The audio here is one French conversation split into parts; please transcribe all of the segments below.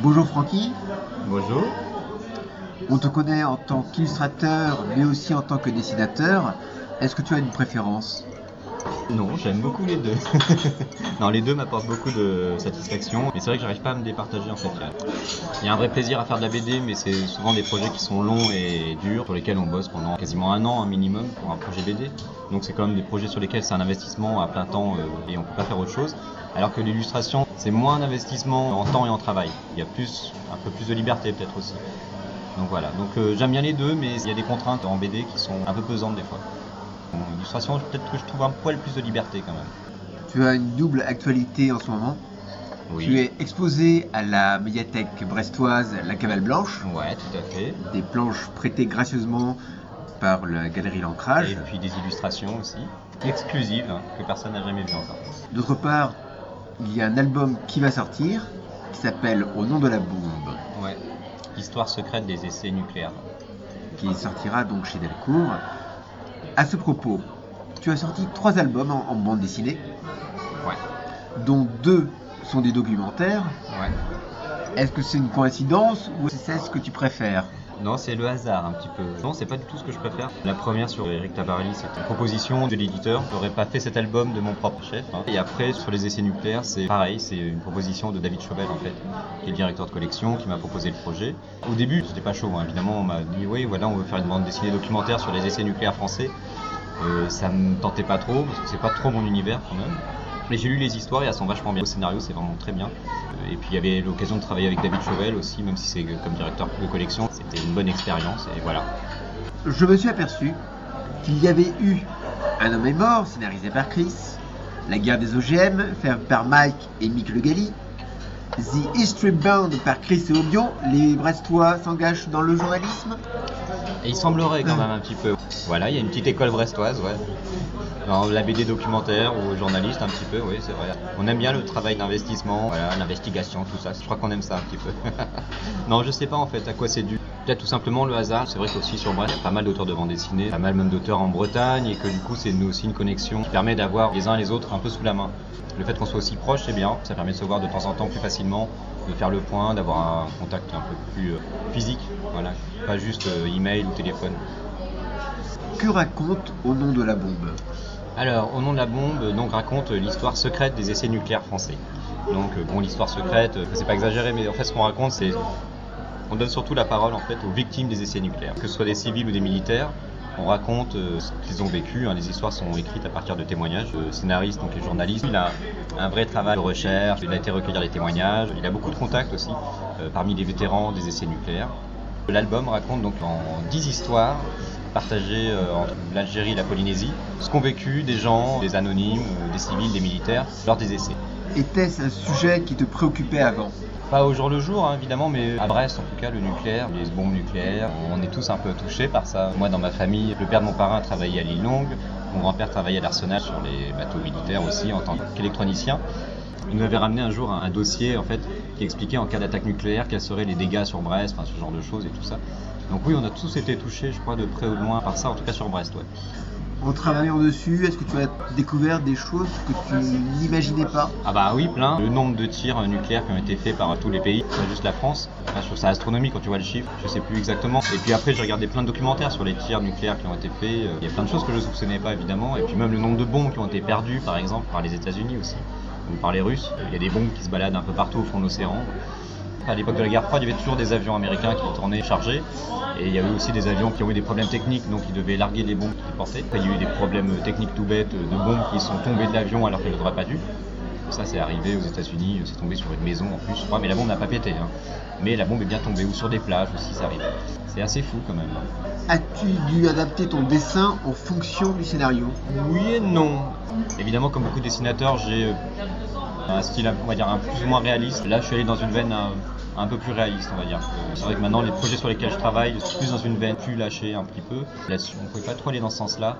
Bonjour Francky, Bonjour. on te connaît en tant qu'illustrateur mais aussi en tant que dessinateur. Est-ce que tu as une préférence? Non, j'aime beaucoup les deux. non, les deux m'apportent beaucoup de satisfaction. Mais c'est vrai que j'arrive pas à me départager en fait. Il y a- un vrai plaisir à faire de la BD, mais c'est souvent des projets qui sont longs et durs, sur lesquels on bosse pendant quasiment un an un minimum pour un projet BD. Donc c'est quand même des projets sur lesquels c'est un investissement à plein temps euh, et on peut pas faire autre chose. Alors que l'illustration, c'est moins d'investissement en temps et en travail. Il y a plus, un peu plus de liberté peut-être aussi. Donc voilà. Donc euh, j'aime bien les deux, mais il y a des contraintes en BD qui sont un peu pesantes des fois. En illustration, peut-être que je trouve un poil plus de liberté quand même. Tu as une double actualité en ce moment. Tu es exposé à la médiathèque brestoise La Cavale Blanche, Ouais, tout à fait. des planches prêtées gracieusement par la galerie L'Ancrage. Et puis des illustrations aussi, exclusives, hein, que personne n'a jamais vues encore. D'autre part, il y a un album qui va sortir qui s'appelle Au nom de la bombe, Ouais. Histoire secrète des essais nucléaires. qui sortira donc chez Delcourt. À ce propos, tu as sorti trois albums en, en bande dessinée, Ouais. dont deux sont des documentaires. Ouais. Est-ce que c'est une coïncidence ou c'est ce que tu préfères? Non, c'est le hasard un petit peu. Non, c'est pas du tout ce que je préfère. La première sur Eric Tabarly, c'était une proposition de l'éditeur. J'aurais pas fait cet album de mon propre chef. hein. Et après, sur les essais nucléaires, c'est pareil, c'est une proposition de David Chauvel en fait, qui est directeur de collection, qui m'a proposé le projet. Au début, c'était pas chaud, hein. évidemment, on m'a dit oui, voilà, on veut faire une bande dessinée documentaire sur les essais nucléaires français. Euh, ça me tentait pas trop, parce que c'est pas trop mon univers quand même. Mais j'ai lu les histoires et elles sont vachement bien. Le scénario, c'est vraiment très bien. Euh, Et puis il y avait l'occasion de travailler avec David Chauvel aussi, même si c'est comme directeur de collection. C'était une bonne expérience et voilà. Je me suis aperçu qu'il y avait eu Un homme est mort, scénarisé par Chris, La guerre des OGM, fait par Mike et Mick Le Gali, The History Bound par Chris et Obion, les Brestois s'engagent dans le journalisme? Et il semblerait quand même un petit peu. Voilà, il y a une petite école brestoise, ouais. Dans la BD documentaire ou journaliste un petit peu, oui, c'est vrai. On aime bien le travail d'investissement, voilà, l'investigation, tout ça. Je crois qu'on aime ça un petit peu. non, je sais pas en fait à quoi c'est dû. Peut-être tout simplement le hasard. C'est vrai qu'aussi sur Brest, il y a pas mal d'auteurs de bande dessinée, pas mal même d'auteurs en Bretagne, et que du coup, c'est nous aussi une connexion qui permet d'avoir les uns les autres un peu sous la main. Le fait qu'on soit aussi proche, c'est bien. Ça permet de se voir de temps en temps plus facilement, de faire le point, d'avoir un contact un peu plus euh, physique, voilà, pas juste euh, email ou téléphone. Que raconte Au nom de la bombe? Alors, au nom de la bombe, donc raconte l'histoire secrète des essais nucléaires français. Donc, euh, bon, l'histoire secrète, euh, c'est pas exagéré, mais en fait, ce qu'on raconte, c'est on donne surtout la parole en fait aux victimes des essais nucléaires, que ce soit des civils ou des militaires. On raconte euh, ce qu'ils ont vécu. hein. Les histoires sont écrites à partir de témoignages. Le scénariste, donc les journalistes, il a un vrai travail de recherche. Il a été recueillir les témoignages. Il a beaucoup de contacts aussi parmi les vétérans des essais nucléaires. L'album raconte donc en 10 histoires partagées euh, entre l'Algérie et la Polynésie, ce qu'ont vécu des gens, des anonymes, euh, des civils, des militaires lors des essais. Était-ce un sujet qui te préoccupait avant? Pas au jour le jour, hein, évidemment, mais à Brest, en tout cas, le nucléaire, les bombes nucléaires, on est tous un peu touchés par ça. Moi, dans ma famille, le père de mon parrain travaillait à l'île Longue, mon grand-père travaillait à l'Arsenal sur les bateaux militaires aussi en tant qu'électronicien. Il nous avait ramené un jour un, un dossier en fait qui expliquait en cas d'attaque nucléaire quels seraient les dégâts sur Brest, enfin ce genre de choses et tout ça. Donc oui, on a tous été touchés, je crois, de près ou de loin par ça, en tout cas sur Brest, ouais. En travaillant dessus, est-ce que tu as découvert des choses que tu n'imaginais pas? Ah bah oui, plein. Le nombre de tirs nucléaires qui ont été faits par tous les pays, pas juste la France. Enfin, je trouve ça astronomique quand tu vois le chiffre, je sais plus exactement. Et puis après, j'ai regardé plein de documentaires sur les tirs nucléaires qui ont été faits. Il y a plein de choses que je ne soupçonnais pas évidemment. Et puis même le nombre de bombes qui ont été perdues, par exemple, par les États-Unis aussi, ou par les Russes. Il y a des bombes qui se baladent un peu partout au fond de l'océan. À l'époque de la guerre froide, il y avait toujours des avions américains qui tournaient chargés. Et il y a eu aussi des avions qui ont eu des problèmes techniques, donc ils devaient larguer les bombes qu'ils portaient. Il y a eu des problèmes techniques tout bêtes de bombes qui sont tombées de l'avion alors qu'elles n'auraient pas dû. Ça, c'est arrivé aux États-Unis, c'est tombé sur une maison en plus, je crois, mais la bombe n'a pas pété. hein. Mais la bombe est bien tombée, ou sur des plages aussi, ça arrive. C'est assez fou quand même. As-tu dû adapter ton dessin en fonction du scénario? Oui et non. Évidemment, comme beaucoup de dessinateurs, j'ai euh, un style, on va dire, un plus ou moins réaliste. Là, je suis allé dans une veine un, un peu plus réaliste, on va dire. Euh, C'est vrai que maintenant, les projets sur lesquels je travaille, plus dans une veine plus lâchée un petit peu. On ne pouvait pas trop aller dans ce sens-là.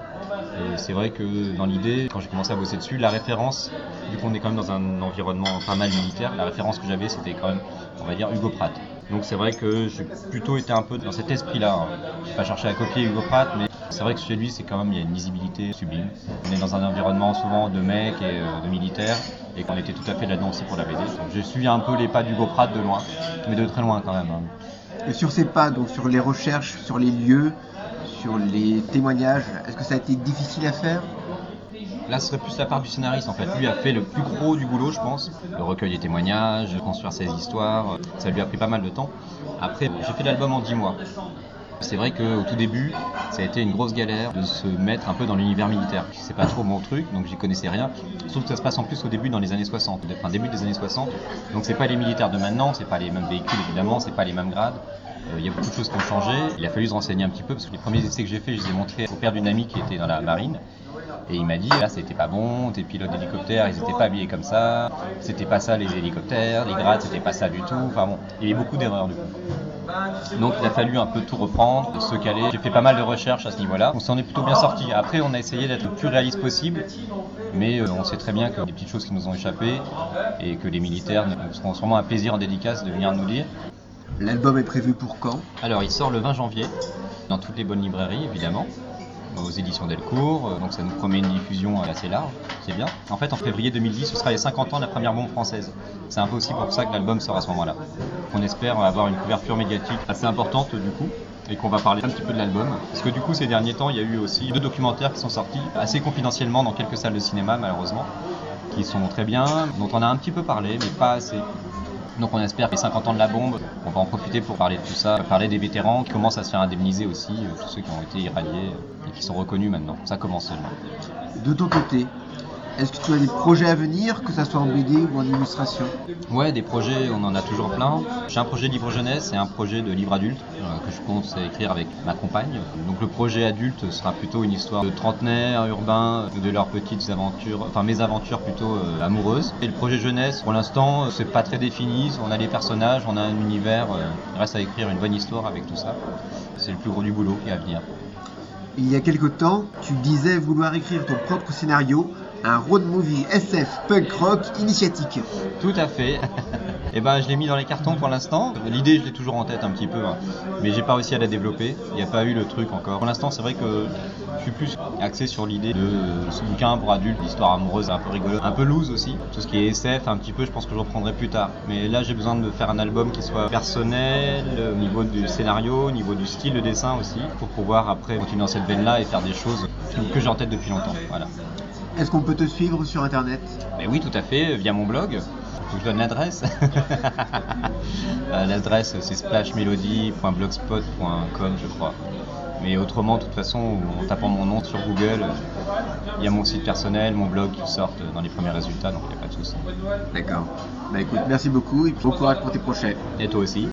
Et c'est vrai que dans l'idée, quand j'ai commencé à bosser dessus, la référence, vu qu'on est quand même dans un environnement pas mal militaire, la référence que j'avais, c'était quand même, on va dire, Hugo Pratt. Donc c'est vrai que j'ai plutôt été un peu dans cet esprit-là. hein. J'ai pas cherché à copier Hugo Pratt, mais C'est vrai que chez lui, c'est quand même, il y a une lisibilité sublime. On est dans un environnement souvent de mecs et euh, de militaires, et qu'on était tout à fait là-dedans aussi pour la BD. Donc, je suis un peu les pas du Pratt de loin, mais de très loin quand même. hein. Et sur ces pas, donc sur les recherches, sur les lieux, sur les témoignages, est-ce que ça a été difficile à faire? Là, ce serait plus la part du scénariste en fait. Lui a fait le plus gros du boulot, je pense. Le recueil des témoignages, construire ses histoires, ça lui a pris pas mal de temps. Après, j'ai fait l'album en 10 mois. C'est vrai qu'au tout début, ça a été une grosse galère de se mettre un peu dans l'univers militaire. C'est pas trop mon truc, donc j'y connaissais rien. Sauf que ça se passe en plus au début dans les années 60, enfin début des années 60. Donc c'est pas les militaires de maintenant, c'est pas les mêmes véhicules évidemment, c'est pas les mêmes grades. Euh, Il y a beaucoup de choses qui ont changé. Il a fallu se renseigner un petit peu parce que les premiers essais que j'ai fait, je les ai montrés au père d'une amie qui était dans la marine. Et il m'a dit, là, c'était pas bon, tes pilotes d'hélicoptères, ils étaient pas habillés comme ça, c'était pas ça les hélicoptères, les grades, c'était pas ça du tout. Enfin bon, il y a eu beaucoup d'erreurs du coup. Donc il a fallu un peu tout reprendre, se caler. J'ai fait pas mal de recherches à ce niveau-là. On s'en est plutôt bien sorti. Après, on a essayé d'être le plus réaliste possible, mais euh, on sait très bien que des petites choses qui nous ont échappé et que les militaires nous seront sûrement un plaisir en dédicace de venir nous lire. L'album est prévu pour quand? Alors, il sort le 20 janvier dans toutes les bonnes librairies, évidemment, aux éditions Delcourt. euh, Donc, ça nous promet une diffusion assez large, c'est bien. En fait, en février 2010, ce sera les 50 ans de la première bombe française. C'est un peu aussi pour ça que l'album sort à ce moment-là. On espère avoir une couverture médiatique assez importante du coup. Et qu'on va parler un petit peu de l'album. Parce que du coup, ces derniers temps, il y a eu aussi deux documentaires qui sont sortis assez confidentiellement dans quelques salles de cinéma, malheureusement, qui sont très bien, dont on a un petit peu parlé, mais pas assez. Donc on espère que les 50 ans de la bombe, on va en profiter pour parler de tout ça, parler des vétérans qui commencent à se faire indemniser aussi, euh, tous ceux qui ont été irradiés euh, et qui sont reconnus maintenant. Ça commence seulement. De ton côté, est-ce que tu as des projets à venir, que ça soit en BD ou en illustration Ouais, des projets, on en a toujours plein. J'ai un projet de livre jeunesse et un projet de livre adulte euh, que je compte écrire avec ma compagne. Donc le projet adulte sera plutôt une histoire de trentenaires urbains, de leurs petites aventures, enfin mes aventures plutôt euh, amoureuses. Et le projet jeunesse, pour l'instant, c'est pas très défini. On a les personnages, on a un univers. euh, il reste à écrire une bonne histoire avec tout ça. C'est le plus gros du boulot qui est à venir. Il y a quelque temps, tu disais vouloir écrire ton propre scénario, un road movie SF punk rock initiatique. Tout à fait. Et ben, je l'ai mis dans les cartons pour l'instant. L'idée, je l'ai toujours en tête un petit peu, hein. mais j'ai pas réussi à la développer. Il n'y a pas eu le truc encore. Pour l'instant, c'est vrai que je suis plus axé sur l'idée de ce bouquin pour adultes, l'histoire amoureuse un peu rigolo, un peu loose aussi. Tout ce qui est SF, un petit peu, je pense que je reprendrai plus tard. Mais là, j'ai besoin de faire un album qui soit personnel, au niveau du scénario, au niveau du style de dessin aussi, pour pouvoir après continuer dans cette veine-là et faire des choses que j'ai en tête depuis longtemps. Voilà. Est-ce qu'on peut te suivre sur internet Mais oui, tout à fait, via mon blog. Je donne l'adresse. Euh, L'adresse, c'est splashmelody.blogspot.com, je crois. Mais autrement, de toute façon, en tapant mon nom sur Google, il y a mon site personnel, mon blog qui sortent dans les premiers résultats, donc il n'y a pas de souci. D'accord. Bah écoute, merci beaucoup et bon courage pour tes projets. Et toi aussi.